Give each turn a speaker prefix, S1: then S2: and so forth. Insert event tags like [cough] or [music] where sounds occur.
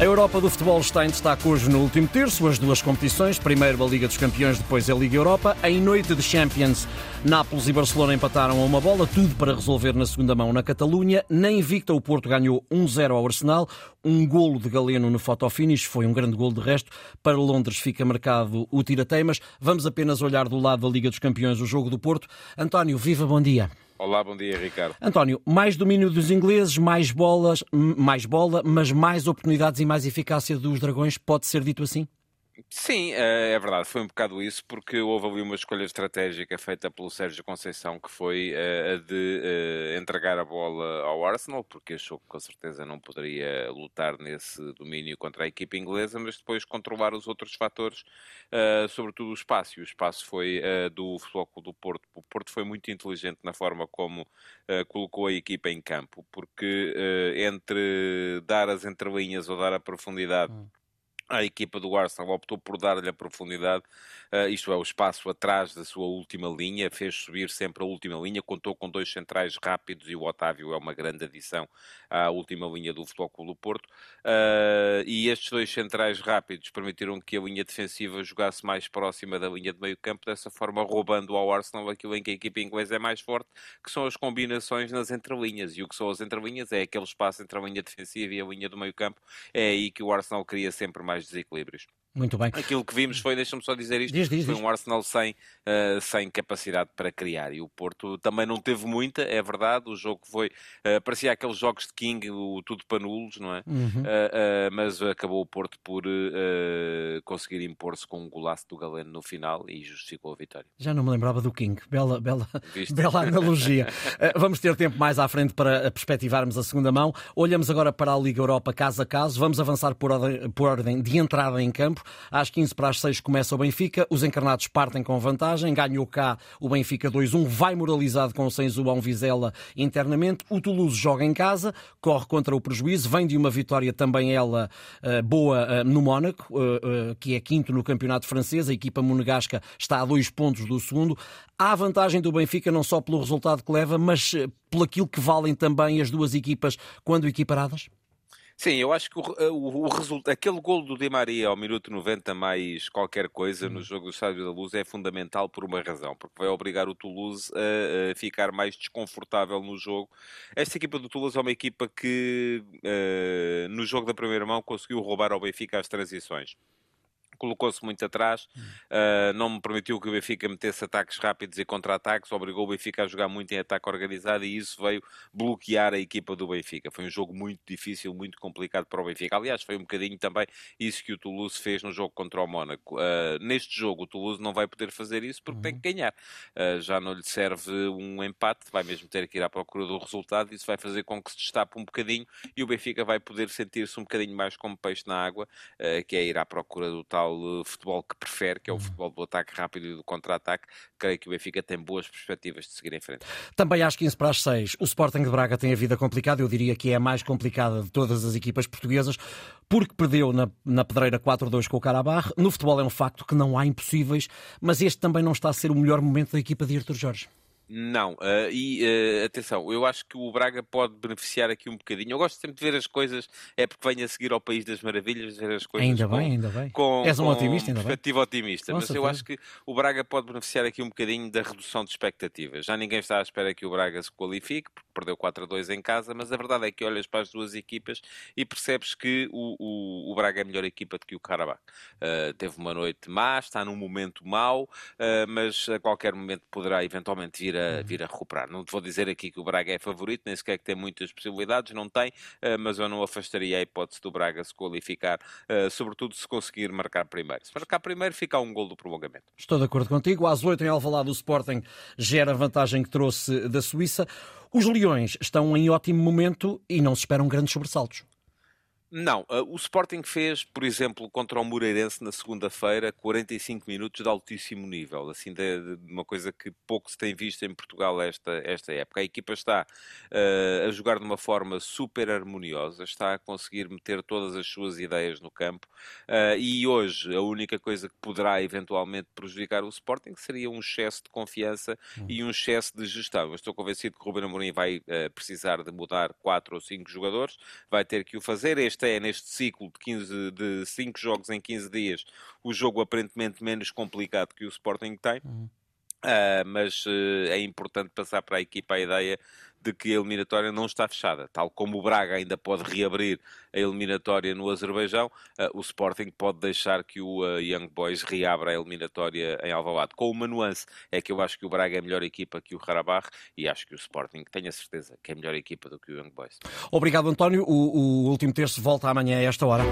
S1: A Europa do futebol está em destaque hoje no último terço, as duas competições, primeiro a Liga dos Campeões, depois a Liga Europa. Em noite de Champions, Nápoles e Barcelona empataram a uma bola, tudo para resolver na segunda mão na Catalunha. Na Invicta, o Porto ganhou 1-0 ao Arsenal, um golo de Galeno no fotofinish, foi um grande golo de resto. Para Londres fica marcado o tirateimas. Vamos apenas olhar do lado da Liga dos Campeões o jogo do Porto. António, viva, bom dia.
S2: Olá, bom dia, Ricardo.
S1: António, mais domínio dos ingleses, mais bolas, mais bola, mas mais oportunidades e mais eficácia dos dragões, pode ser dito assim?
S2: Sim, é, é verdade, foi um bocado isso, porque houve ali uma escolha estratégica feita pelo Sérgio Conceição, que foi uh, a de uh, entregar a bola ao Arsenal, porque achou que com certeza não poderia lutar nesse domínio contra a equipa inglesa, mas depois controlar os outros fatores, uh, sobretudo o espaço. E o espaço foi do Futebol do Porto. O Porto foi muito inteligente na forma como colocou a equipa em campo, porque entre dar as entrelinhas ou dar a profundidade. Hum a equipa do Arsenal optou por dar-lhe a profundidade, uh, isto é, o espaço atrás da sua última linha, fez subir sempre a última linha, contou com dois centrais rápidos e o Otávio é uma grande adição à última linha do Futebol Clube do Porto. Uh, e estes dois centrais rápidos permitiram que a linha defensiva jogasse mais próxima da linha de meio campo, dessa forma roubando ao Arsenal aquilo em que a equipa inglesa é mais forte, que são as combinações nas entrelinhas. E o que são as entrelinhas é aquele espaço entre a linha defensiva e a linha do meio campo. É aí que o Arsenal cria sempre mais desequilíbrios.
S1: Muito bem.
S2: Aquilo que vimos foi, deixa-me só dizer isto,
S1: diz, diz,
S2: foi um Arsenal sem, uh, sem capacidade para criar. E o Porto também não teve muita, é verdade. O jogo foi, uh, parecia aqueles jogos de King, o tudo panulos, não é? Uhum. Uh, mas acabou o Porto por conseguir impor-se com um golaço do Galeno no final e justificou a vitória.
S1: Já não me lembrava do King. Bela, bela, bela analogia. [laughs] vamos ter tempo mais à frente para perspectivarmos a segunda mão. Olhamos agora para a Liga Europa caso a caso. Vamos avançar por ordem, por ordem de entrada em campo. Às 15 para as 6 começa o Benfica. Os encarnados partem com vantagem. Ganhou cá o Benfica 2-1. Vai moralizado com o Senzubão Vizela internamente. O Toulouse joga em casa, corre contra o prejuízo. Vem de uma vitória também ela uh, boa uh, no Mónaco, uh, que é quinto no campeonato francês. A equipa monegasca está a dois pontos do segundo. Há vantagem do Benfica não só pelo resultado que leva, mas pelo aquilo que valem também as duas equipas quando equiparadas?
S2: Sim, eu acho que o, o, o resultado, aquele gol do Di Maria ao minuto 90 mais qualquer coisa no uhum. jogo do Estádio da Luz é fundamental por uma razão, porque vai obrigar o Toulouse a, a ficar mais desconfortável no jogo. Esta equipa do Toulouse é uma equipa que uh, no jogo da primeira mão conseguiu roubar ao Benfica as transições colocou-se muito atrás, uh, não me permitiu que o Benfica metesse ataques rápidos e contra-ataques, obrigou o Benfica a jogar muito em ataque organizado e isso veio bloquear a equipa do Benfica. Foi um jogo muito difícil, muito complicado para o Benfica. Aliás, foi um bocadinho também isso que o Toulouse fez no jogo contra o Mónaco. Uh, neste jogo, o Toulouse não vai poder fazer isso porque uhum. tem que ganhar. Uh, já não lhe serve um empate, vai mesmo ter que ir à procura do resultado. Isso vai fazer com que se destape um bocadinho e o Benfica vai poder sentir-se um bocadinho mais como peixe na água, que é ir à procura do tal tal futebol que prefere, que é o uhum. futebol do ataque rápido e do contra-ataque, creio que o Benfica tem boas perspectivas de seguir em frente.
S1: Também às 15 para as 6, o Sporting de Braga tem a vida complicada, eu diria que é a mais complicada de todas as equipas portuguesas, porque perdeu na, na pedreira 4-2 com o Carabach. No futebol é um facto que não há impossíveis, mas este também não está a ser o melhor momento da equipa de Artur Jorge.
S2: Não, uh, e uh, atenção, eu acho que o Braga pode beneficiar aqui um bocadinho. Eu gosto sempre de ver as coisas, é porque venho a seguir ao País das Maravilhas, ver as coisas.
S1: Ainda
S2: com,
S1: bem, ainda bem.
S2: Com,
S1: És um
S2: com
S1: otimista, ainda
S2: perspectiva bem. otimista, com mas certeza. eu acho que o Braga pode beneficiar aqui um bocadinho da redução de expectativas. Já ninguém está à espera que o Braga se qualifique, porque perdeu 4 a 2 em casa, mas a verdade é que olhas para as duas equipas e percebes que o, o, o Braga é a melhor equipa do que o Karabakh. Uh, teve uma noite má, está num momento mau, mas a qualquer momento poderá eventualmente vir a, uhum. vir a recuperar. Não te vou dizer aqui que o Braga é favorito, nem sequer que tem muitas possibilidades, não tem, eh, mas eu não afastaria a hipótese do Braga se qualificar, eh, sobretudo se conseguir marcar primeiro. Se marcar primeiro, fica um gol do prolongamento.
S1: Estou de acordo contigo. Às 8 em Alvalade, o Sporting gera a vantagem que trouxe da Suíça. Os Leões estão em ótimo momento e não se esperam grandes sobressaltos.
S2: Não, uh, o Sporting fez, por exemplo, contra o Moreirense na segunda-feira, 45 minutos de altíssimo nível, assim, de, de, uma coisa que pouco se tem visto em Portugal esta, esta época. A equipa está uh, a jogar de uma forma super harmoniosa, está a conseguir meter todas as suas ideias no campo uh, e hoje a única coisa que poderá eventualmente prejudicar o Sporting seria um excesso de confiança hum. e um excesso de gestão. Eu estou convencido que o Ruben Amorim vai precisar de mudar quatro ou cinco jogadores, vai ter que o fazer. Este esta é, neste ciclo de, 15, de 5 jogos em 15 dias, o jogo aparentemente menos complicado que o Sporting tem. Uhum. Uh, mas uh, é importante passar para a equipa a ideia de que a eliminatória não está fechada. Tal como o Braga ainda pode reabrir a eliminatória no Azerbaijão, uh, o Sporting pode deixar que o uh, Young Boys reabra a eliminatória em Alvalade. Com uma nuance, é que eu acho que o Braga é a melhor equipa que o Karabakh e acho que o Sporting, tenho a certeza, que é a melhor equipa do que o Young Boys.
S1: Obrigado, António. O, o último terço volta amanhã a esta hora.